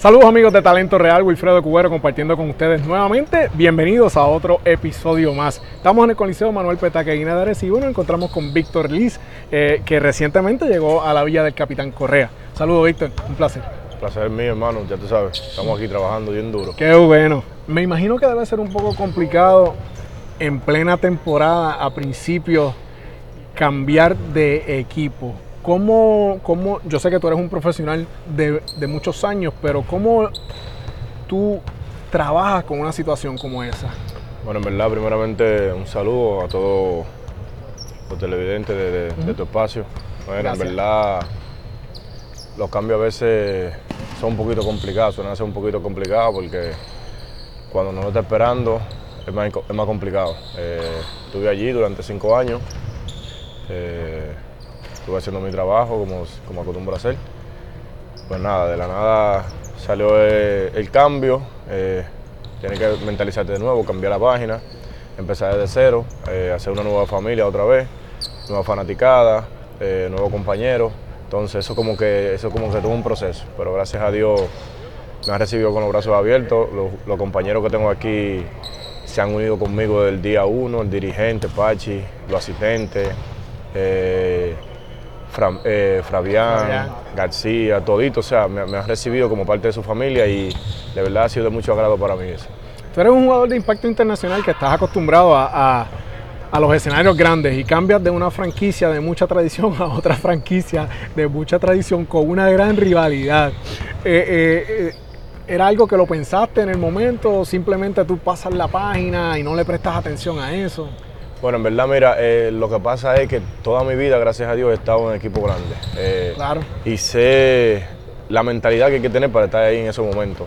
Saludos amigos de Talento Real, Wilfredo Cubero compartiendo con ustedes nuevamente. Bienvenidos a otro episodio más. Estamos en el Coliseo Manuel Petaqueguina de Arecibo y nos encontramos con Víctor Liz, eh, que recientemente llegó a la villa del Capitán Correa. Saludos Víctor, un placer. Placer mío, hermano, ya tú sabes, estamos aquí trabajando bien duro. Qué bueno. Me imagino que debe ser un poco complicado en plena temporada, a principios, cambiar de equipo. ¿Cómo, cómo, yo sé que tú eres un profesional de, de muchos años, pero cómo tú trabajas con una situación como esa? Bueno, en verdad, primeramente un saludo a todos los televidentes de, de- de tu espacio. Bueno, Gracias. en verdad, los cambios a veces son un poquito complicados, suelen ser un poquito complicados porque cuando no lo está esperando es más, es más complicado. Eh, estuve allí durante cinco años, eh, estuve haciendo mi trabajo como, como acostumbro a hacer. Pues nada, de la nada salió el cambio, eh, tienes que mentalizarte de nuevo, cambiar la página, empezar desde cero, eh, hacer una nueva familia otra vez, nueva fanaticada, eh, nuevos compañeros. Entonces eso como que eso como que tuvo un proceso, pero gracias a Dios me han recibido con los brazos abiertos. Los, los compañeros que tengo aquí se han unido conmigo desde el día uno, el dirigente, Pachi, los asistentes, eh, Fra- eh, Fabián, Fabián. García, todito, o sea, me, me han recibido como parte de su familia y de verdad ha sido de mucho agrado para mí eso. Tú eres un jugador de impacto internacional que estás acostumbrado a, a- a los escenarios grandes y cambias de una franquicia de mucha tradición a otra franquicia de mucha tradición con una gran rivalidad. Eh, eh, ¿Era algo que lo pensaste en el momento o simplemente tú pasas la página y no le prestas atención a eso? Bueno, en verdad, mira, eh, lo que pasa es que toda mi vida, gracias a Dios, he estado en equipo grande. Eh, Claro. Y sé la mentalidad que hay que tener para estar ahí en esos momentos.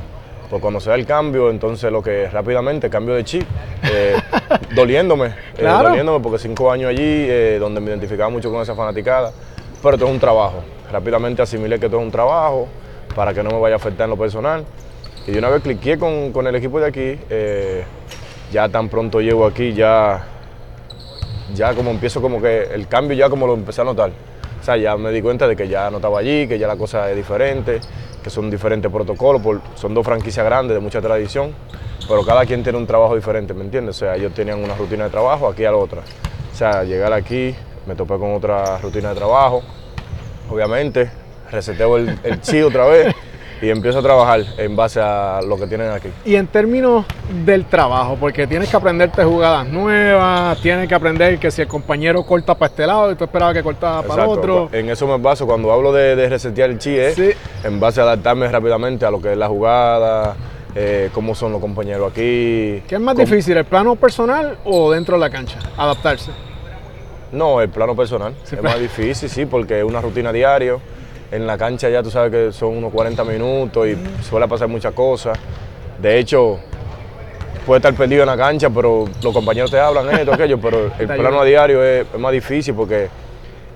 Pues cuando se da el cambio, entonces lo que rápidamente cambio de chip, eh, doliéndome, Claro. doliéndome porque cinco años allí, donde me identificaba mucho con esa fanaticada, pero esto es un trabajo. Rápidamente asimilé que esto es un trabajo para que no me vaya a afectar en lo personal. Y de una vez cliqué con, con el equipo de aquí, ya tan pronto llego aquí, ya ya como empiezo como que el cambio ya como lo empecé a notar. O sea, ya me di cuenta de que ya no estaba allí, que ya la cosa es diferente, que son diferentes protocolos, son dos franquicias grandes de mucha tradición, pero cada quien tiene un trabajo diferente, ¿me entiendes? O sea, ellos tenían una rutina de trabajo, aquí a la otra. O sea, llegar aquí, me topé con otra rutina de trabajo, obviamente, reseteo el, el chi otra vez y empiezo a trabajar en base a lo que tienen aquí. Y en términos del trabajo, porque tienes que aprenderte jugadas nuevas, tienes que aprender que si el compañero corta para este lado y tú esperabas que cortaba para otro. En eso me baso cuando hablo de, de resetear el chi, es Sí. en base a adaptarme rápidamente a lo que es la jugada, eh, cómo son los compañeros aquí. ¿Qué es más cómo- difícil, el plano personal o dentro de la cancha? Adaptarse. No, el plano personal. Sí, es pla- más difícil, sí, porque es una rutina diario. En la cancha ya tú sabes que son unos 40 minutos y suele pasar muchas cosas. De hecho, puede estar perdido en la cancha, pero los compañeros te hablan esto, aquello, pero el plano a diario es, es más difícil porque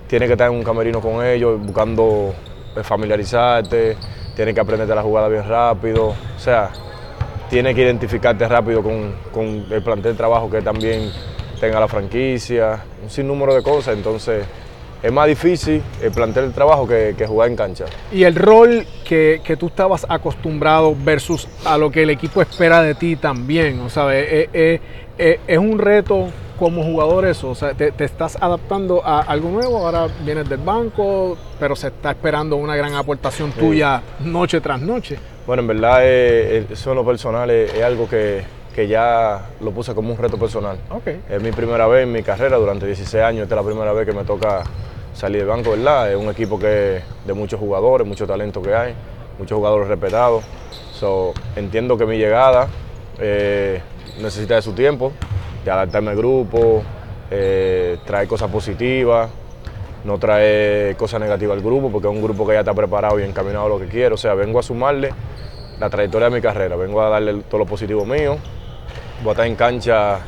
tienes que estar en un camerino con ellos, buscando eh, familiarizarte, tienes que aprenderte la jugada bien rápido. O sea, tienes que identificarte rápido con, con el plantel de trabajo que también tenga la franquicia, un sinnúmero de cosas. Entonces, es más difícil el plantel de trabajo que, que jugar en cancha. Y el rol que, que tú estabas acostumbrado versus a lo que el equipo espera de ti también. O sea, es, es- es- un reto como jugador eso. O sea, te, te estás adaptando a algo nuevo. Ahora vienes del banco, pero se está esperando una gran aportación tuya noche tras noche. Bueno, en verdad, eh, eso en lo personal es, es algo que, que ya lo puse como un reto personal. Ok. Es mi primera vez en mi carrera, durante 16 años, esta es la primera vez que me toca salir del banco, ¿verdad? Es un equipo que de muchos jugadores, mucho talento que hay, muchos jugadores respetados. Entiendo que mi llegada eh, necesita de su tiempo, de adaptarme al grupo, eh, traer cosas positivas, no traer cosas negativas al grupo, porque es un grupo que ya está preparado y encaminado a lo que quiero. O sea, vengo a sumarle la trayectoria de mi carrera, vengo a darle todo lo positivo mío, voy a estar en cancha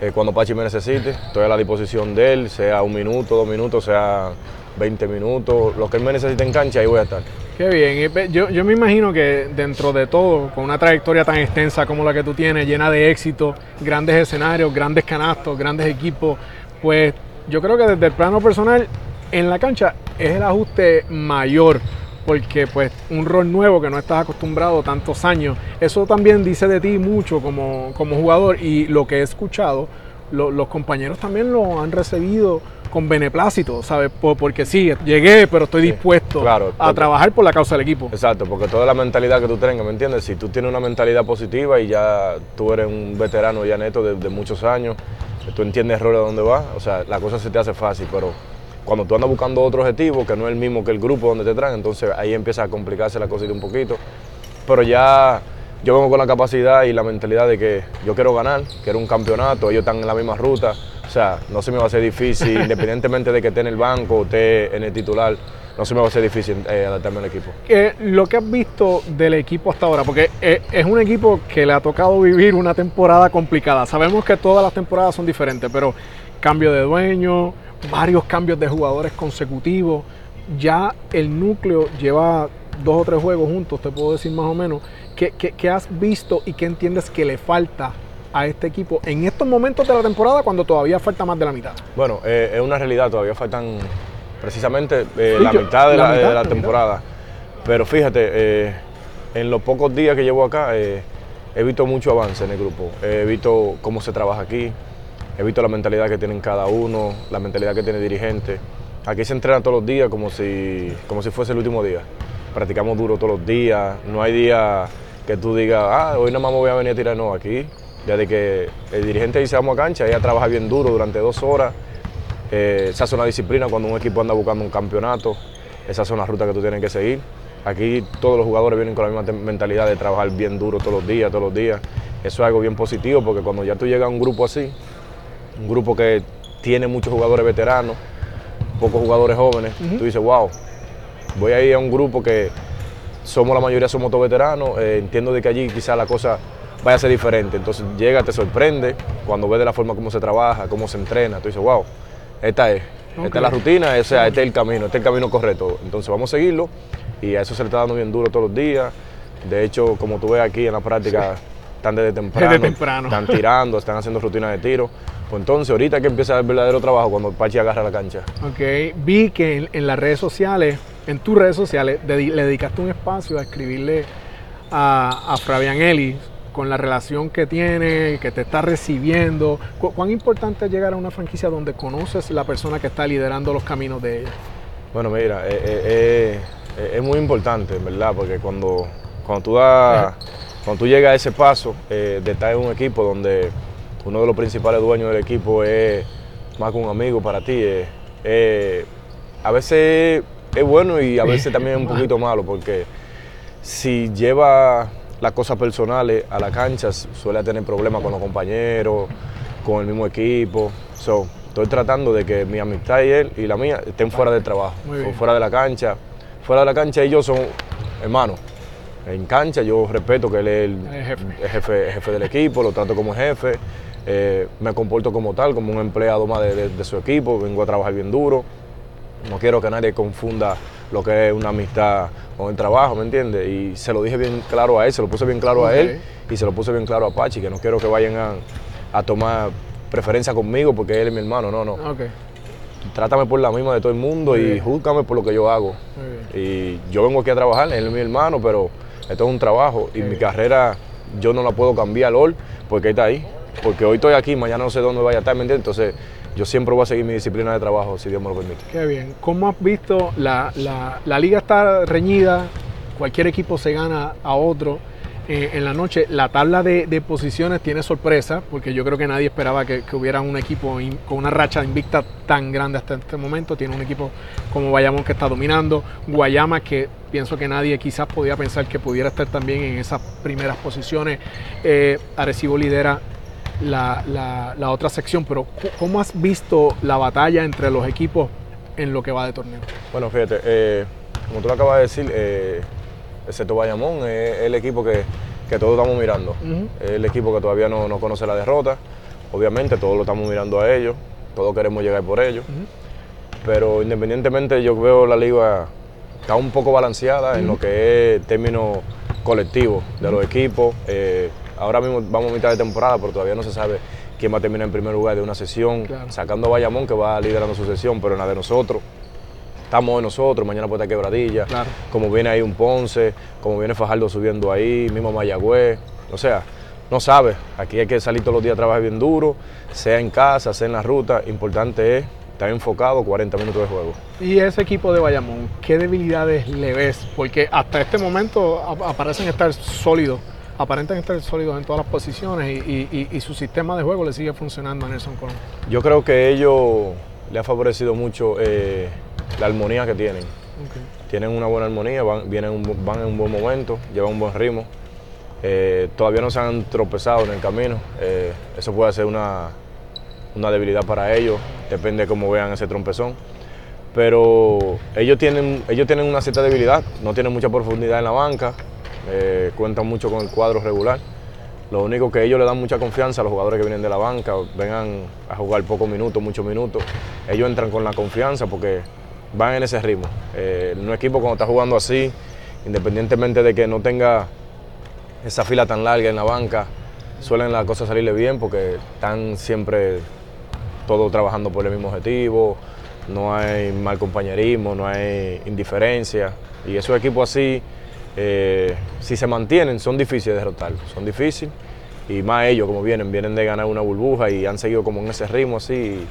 eh, cuando Pachi me necesite, estoy a la disposición de él, sea un minuto, dos minutos, sea 20 minutos, lo que él me necesite en cancha, ahí voy a estar. Qué bien. Yo, yo me imagino que dentro de todo, con una trayectoria tan extensa como la que tú tienes, llena de éxito, grandes escenarios, grandes canastos, grandes equipos, pues yo creo que desde el plano personal, en la cancha es el ajuste mayor porque pues un rol nuevo que no estás acostumbrado tantos años, eso también dice de ti mucho como, como jugador y lo que he escuchado, los compañeros también lo han recibido con beneplácito, ¿sabes? porque sí, llegué, pero estoy dispuesto a trabajar por la causa del equipo. Exacto, porque toda la mentalidad que tú tengas, ¿me entiendes? Si tú tienes una mentalidad positiva y ya tú eres un veterano ya neto de, muchos años, tú entiendes el rol de dónde vas, o sea, la cosa se te hace fácil, pero cuando tú andas buscando otro objetivo que no es el mismo que el grupo donde te traen, entonces ahí empieza a complicarse la cosita un poquito. Pero ya yo vengo con la capacidad y la mentalidad de que yo quiero ganar, quiero un campeonato, ellos están en la misma ruta, o sea, no se me va a hacer difícil, independientemente de que esté en el banco o esté en el titular, no se me va a hacer difícil eh, adaptarme al equipo. lo que has visto del equipo hasta ahora, porque eh, es un equipo que le ha tocado vivir una temporada complicada. Sabemos que todas las temporadas son diferentes, pero cambio de dueño, varios cambios de jugadores consecutivos. Ya el núcleo lleva dos o tres juegos juntos, te puedo decir más o menos. qué has visto y qué entiendes que le falta a este equipo en estos momentos de la temporada cuando todavía falta más de la mitad? Bueno, eh, es una realidad, todavía faltan precisamente eh, la, mitad de la, temporada. Pero fíjate, eh, en los pocos días que llevo acá he visto mucho avance en el grupo, he visto cómo se trabaja aquí, he visto la mentalidad que tienen cada uno, la mentalidad que tiene el dirigente. Aquí se entrena todos los días como si, como si fuese el último día. Practicamos duro todos los días, no hay día que tú digas, ah, hoy nada más me voy a venir a tirar, no, aquí desde que el dirigente dice vamos a cancha, ella trabaja bien duro durante dos horas. Eh, esa es una disciplina cuando un equipo anda buscando un campeonato. Esa es una ruta que tú tienes que seguir. Aquí todos los jugadores vienen con la misma mentalidad de trabajar bien duro todos los días, todos los días. Eso es algo bien positivo porque cuando ya tú llegas a un grupo así, un grupo que tiene muchos jugadores veteranos, pocos jugadores jóvenes, tú dices, wow, voy a ir a un grupo que somos la mayoría somos todos veteranos, eh, entiendo de que allí quizás la cosa vaya a ser diferente. Entonces llega, te sorprende cuando ves de la forma como se trabaja, cómo se entrena. Tú dices, wow, esta es, esta es la rutina, o sea, este es el camino, este es el camino correcto. Entonces vamos a seguirlo y a eso se le está dando bien duro todos los días. De hecho, como tú ves aquí en la práctica, están desde temprano, están tirando, están haciendo rutinas de tiro. Pues entonces, ahorita que empieza el verdadero trabajo cuando Pachi agarra la cancha. Ok, vi que en, las redes sociales, en tus redes sociales, le dedicaste un espacio a escribirle a, a Fabián Eli con la relación que tiene, que te está recibiendo. ¿Cuán importante es llegar a una franquicia donde conoces la persona que está liderando los caminos de ella? Bueno, mira, eh, eh, eh, es muy importante, ¿verdad? Porque cuando, cuando, tú, das, cuando tú llegas a ese paso de estar en un equipo donde uno de los principales dueños del equipo es más que un amigo para ti, a veces es bueno y a veces también es un poquito malo, porque si lleva las cosas personales a la cancha, suele tener problemas con los compañeros, con el mismo equipo. So, estoy tratando de que mi amistad y él y la mía estén fuera del trabajo, fuera de la cancha. Fuera de la cancha ellos son hermanos. En cancha yo respeto que él es el, jefe. del equipo, lo trato como jefe, eh, me comporto como tal, como un empleado más de su equipo, vengo a trabajar bien duro. No quiero que nadie confunda lo que es una amistad con el trabajo, ¿me entiendes? Y se lo dije bien claro a él, se lo puse bien claro a él y se lo puse bien claro a Pachi, que no quiero que vayan a, tomar preferencia conmigo porque él es mi hermano, no, no. Trátame por la misma de todo el mundo y júzgame por lo que yo hago. Y yo vengo aquí a trabajar, él es mi hermano, pero esto es un trabajo y mi carrera yo no la puedo cambiar hoy porque está ahí. Porque hoy estoy aquí, mañana no sé dónde vaya a estar. Entonces yo siempre voy a seguir mi disciplina de trabajo, si Dios me lo permite. Qué bien. ¿Cómo has visto? La, liga está reñida, cualquier equipo se gana a otro. Eh, en la noche, la tabla de, posiciones tiene sorpresa, porque yo creo que nadie esperaba que, hubiera un equipo con una racha invicta tan grande hasta este momento. Tiene un equipo como Bayamón que está dominando, Guayama que pienso que nadie quizás podía pensar que pudiera estar también en esas primeras posiciones. Eh, Arecibo lidera la, la, otra sección, pero ¿cómo has visto la batalla entre los equipos en lo que va de torneo? Bueno, fíjate, eh, como tú lo acabas de decir, eh, excepto Bayamón, es el equipo que, todos estamos mirando. Es el equipo que todavía no, conoce la derrota. Obviamente, todos lo estamos mirando a ellos, todos queremos llegar por ellos. Pero independientemente, yo veo la liga está un poco balanceada en lo que es término colectivo de los equipos. Eh, Ahora mismo vamos a mitad de temporada, pero todavía no se sabe quién va a terminar en primer lugar de una sesión, sacando a Bayamón que va liderando su sesión, pero en la de nosotros. Estamos hoy nosotros, mañana puede estar Quebradilla, Claro. como viene ahí un Ponce, como viene Fajardo subiendo ahí, mismo Mayagüez, o sea, no sabe, aquí hay que salir todos los días a trabajar bien duro, sea en casa, sea en la ruta, importante es estar enfocado 40 minutos de juego. Y ese equipo de Bayamón, ¿qué debilidades le ves? Porque hasta este momento ap- aparecen estar sólidos, aparentan estar sólidos en todas las posiciones y, y- y- y su sistema de juego le sigue funcionando a Nelson Colón. Yo creo que ellos le ha favorecido mucho eh, la armonía que tienen. Tienen una buena armonía, van, vienen un bu- van en un buen momento, llevan un buen ritmo. Eh, todavía no se han tropezado en el camino. Eh, eso puede ser una, una debilidad para ellos, depende de cómo vean ese trompezón. Pero ellos tienen, ellos tienen una cierta debilidad, no tienen mucha profundidad en la banca, eh, cuentan mucho con el cuadro regular. Lo único que ellos le dan mucha confianza a los jugadores que vienen de la banca, vengan a jugar pocos minutos, muchos minutos. Ellos entran con la confianza porque van en ese ritmo. Eh, un equipo cuando está jugando así, independientemente de que no tenga esa fila tan larga en la banca, suelen las cosas salirle bien porque están siempre todos trabajando por el mismo objetivo, no hay mal compañerismo, no hay indiferencia. Y esos equipos así, eh, si se mantienen, son difíciles de derrotar, son difíciles. Y más ellos, como vienen, vienen de ganar una burbuja y han seguido como en ese ritmo así,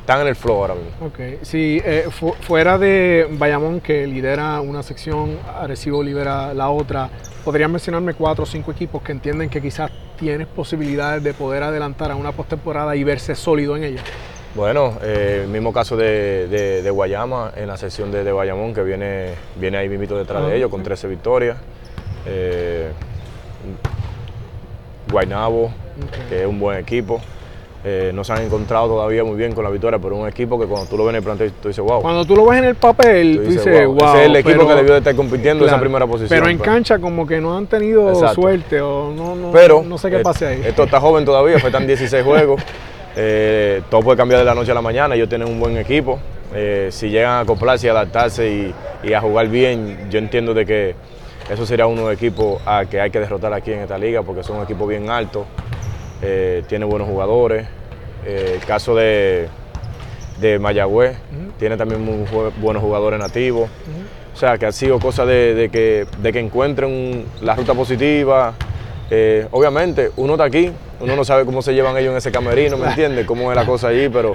están en el flow ahora mismo. Ok, si eh, fu- fuera de Bayamón que lidera una sección, Arecibo lidera la otra, ¿podrías mencionarme cuatro o cinco equipos que entienden que quizás tienes posibilidades de poder adelantar a una postemporada y verse sólido en ella? Bueno, eh, mismo caso de, de- de Guayama en la sección de, de Bayamón, que viene, viene ahí mismito detrás Ah, de ellos ok. con 13 victorias. Eh, Guaynabo, que es un buen equipo. Eh, no se han encontrado todavía muy bien con la victoria, pero es un equipo que cuando tú lo ves en el plantel, tú dices, wow. Cuando tú lo ves en el papel, Tú tú dices, "Wow". wow. Ese es el equipo pero- que debió de estar compitiendo en esa primera posición. Pero en pues. cancha como que no han tenido Exacto. suerte o no, no, Pero no sé qué pase ahí. Esto está joven todavía, faltan 16 juegos. Eh, todo puede cambiar de la noche a la mañana. Ellos tienen un buen equipo. Eh, si llegan a acoplarse y adaptarse y, y a jugar bien, yo entiendo de que eso sería uno de los equipos a que hay que derrotar aquí en esta liga porque son un equipo bien alto, eh, tiene buenos jugadores. Eh, el caso de, de Mayagüez tiene también muy buenos jugadores nativos. O sea, que ha sido cosa de, de que, de que encuentren la ruta positiva. Eh, obviamente, uno está aquí, uno no sabe cómo se llevan ellos en ese camerino, ¿me entiendes? Cómo es la cosa allí, pero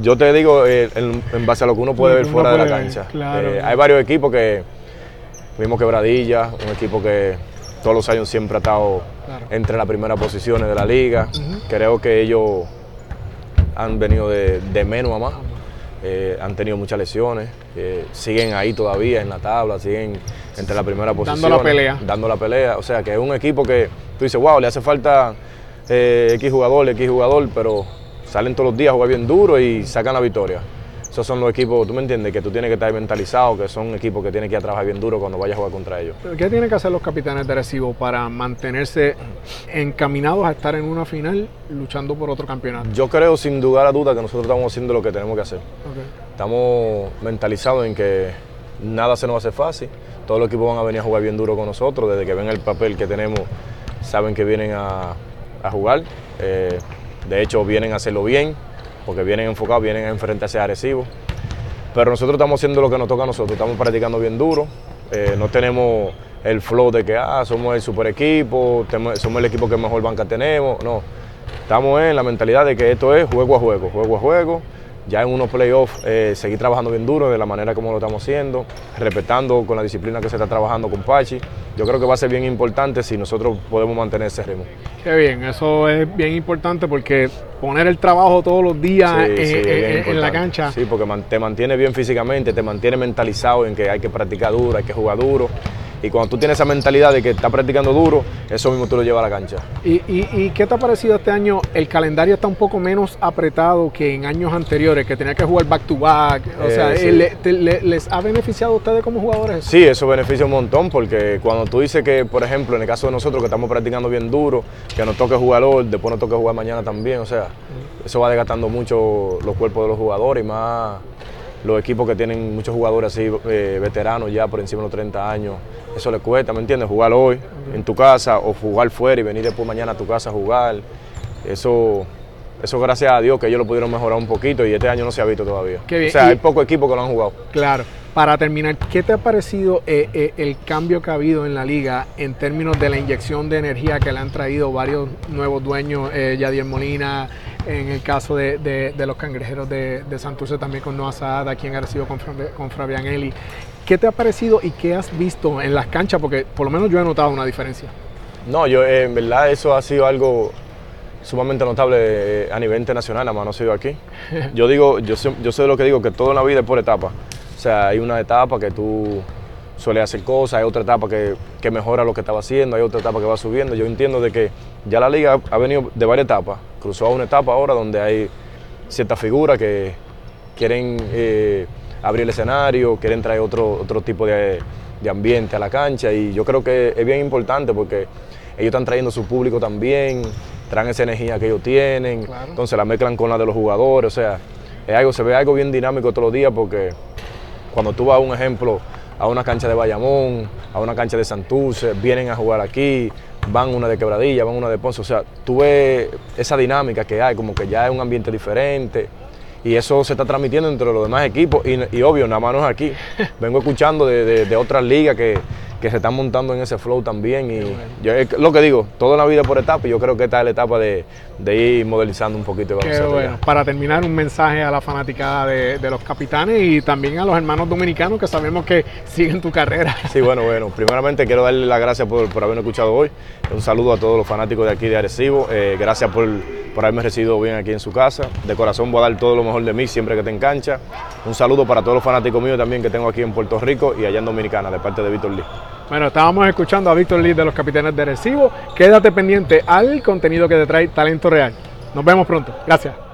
yo te digo eh, en, en base a lo que uno puede ver uno fuera de la ver, cancha. claro. Eh, hay varios equipos que, mismo Quebradilla, un equipo que todos los años siempre ha estado Claro. entre las primeras posiciones de la liga. Creo que ellos han venido de, de menos a más. Eh, han tenido muchas lesiones, eh, siguen ahí todavía en la tabla, siguen entre la primera Dando posición. la pelea. Dando la pelea. O sea que es un equipo que tú dices, wow, le hace falta eh, X jugador, X jugador, pero salen todos los días a jugar bien duro y sacan la victoria. Esos son los equipos, tú me entiendes, que tú tienes que estar mentalizado, que son equipos que tienes que ir a trabajar bien duro cuando vayas a jugar contra ellos. ¿Qué tienen que hacer los capitanes de Arecibo para mantenerse encaminados a estar en una final luchando por otro campeonato? Yo creo sin dudar a duda que nosotros estamos haciendo lo que tenemos que hacer. Estamos mentalizados en que nada se nos hacer fácil. Todos los equipos van a venir a jugar bien duro con nosotros. Desde que ven el papel que tenemos, saben que vienen a, a jugar. Eh, de hecho, vienen a hacerlo bien, porque vienen enfocados, vienen a enfrentarse a Arecibo. Pero nosotros estamos haciendo lo que nos toca a nosotros. Estamos practicando bien duro. Eh, no tenemos el flow de que ah, somos el super equipo, somos el equipo que mejor banca tenemos. No. Estamos en la mentalidad de que esto es juego a juego, juego a juego. Ya en unos playoffs, eh, seguir trabajando bien duro de la manera como lo estamos haciendo, respetando con la disciplina que se está trabajando con Pachi. Yo creo que va a ser bien importante si nosotros podemos mantener ese ritmo. Qué bien, eso es bien importante porque poner el trabajo todos los días Sí, sí, es en- la cancha. Sí, porque te mantiene bien físicamente, te mantiene mentalizado en que hay que practicar duro, hay que jugar duro. Y cuando tú tienes esa mentalidad de que estás practicando duro, eso mismo tú lo llevas a la cancha. ¿Y, y, y qué te ha parecido este año? El calendario está un poco menos apretado que en años anteriores, que tenía que jugar back to back. O Eh, sea, sí. le- te- le- ¿les ha beneficiado a ustedes como jugadores? Sí, eso beneficia un montón porque cuando tú dices que, por ejemplo, en el caso de nosotros que estamos practicando bien duro, que nos toque jugar hoy, después nos toque jugar mañana también, o sea, eso va desgastando mucho los cuerpos de los jugadores y más los equipos que tienen muchos jugadores así eh, veteranos ya por encima de los 30 años, eso les cuesta, ¿me entiendes? Jugar hoy en tu casa o jugar fuera y venir después mañana a tu casa a jugar, eso... Eso gracias a Dios que ellos lo pudieron mejorar un poquito y este año no se ha visto todavía. Qué bien. O sea, Y- hay pocos equipos que lo han jugado. Claro. Para terminar, ¿qué te ha parecido eh, eh, el cambio que ha habido en la liga en términos de la inyección de energía que le han traído varios nuevos dueños, eh, Yadier Molina, en el caso de, de- de los cangrejeros de, de Santurce también con Noah Saad, aquí en Arecibo con, con Fabián Eli? ¿Qué te ha parecido y qué has visto en las canchas? Porque por lo menos yo he notado una diferencia. No, yo eh, en verdad eso ha sido algo sumamente notable eh, a nivel internacional, nada más no ha sido aquí. Yo digo, yo sé, yo sé de lo que digo, que todo en la vida es por etapas. O sea, hay una etapa que tú sueles hacer cosas, hay otra etapa que, que mejora lo que estaba haciendo, hay otra etapa que va subiendo. Yo entiendo de que ya la liga ha venido de varias etapas, cruzó a una etapa ahora donde hay ciertas figuras que quieren eh, abrir el escenario, quieren traer otro, otro tipo de, de ambiente a la cancha. Y yo creo que es bien importante porque ellos están trayendo su público también, traen esa energía que ellos tienen, Claro. entonces la mezclan con la de los jugadores, o sea, es algo, se ve algo bien dinámico todos los días porque cuando tú vas, un ejemplo, a una cancha de Bayamón, a una cancha de Santurce, vienen a jugar aquí, van una de Quebradilla, van una de Ponce, o sea, tú ves esa dinámica que hay, como que ya es un ambiente diferente. Y eso se está transmitiendo entre los demás equipos y, y obvio, nada más no es aquí. Vengo escuchando de, de- de otras ligas que, que se están montando en ese flow también. Y yo, lo que digo, toda la vida por etapa y yo creo que esta es la etapa de, de ir modernizando un poquito Qué bueno. Para terminar, un mensaje a la fanaticada de, de los capitanes y también a los hermanos dominicanos que sabemos que siguen tu carrera. Sí, bueno, bueno. Primeramente quiero darle las gracias por, por haberme escuchado hoy. Un saludo a todos los fanáticos de aquí de Arecibo. Eh, gracias por, por haberme recibido bien aquí en su casa. De corazón voy a dar todo lo mejor de mí siempre que te en cancha. Un saludo para todos los fanáticos míos también que tengo aquí en Puerto Rico y allá en Dominicana, de parte de Víctor Lee. Bueno, estábamos escuchando a Víctor Lee de los capitanes de Recibo. Quédate pendiente al contenido que te trae Talento Real. Nos vemos pronto. Gracias.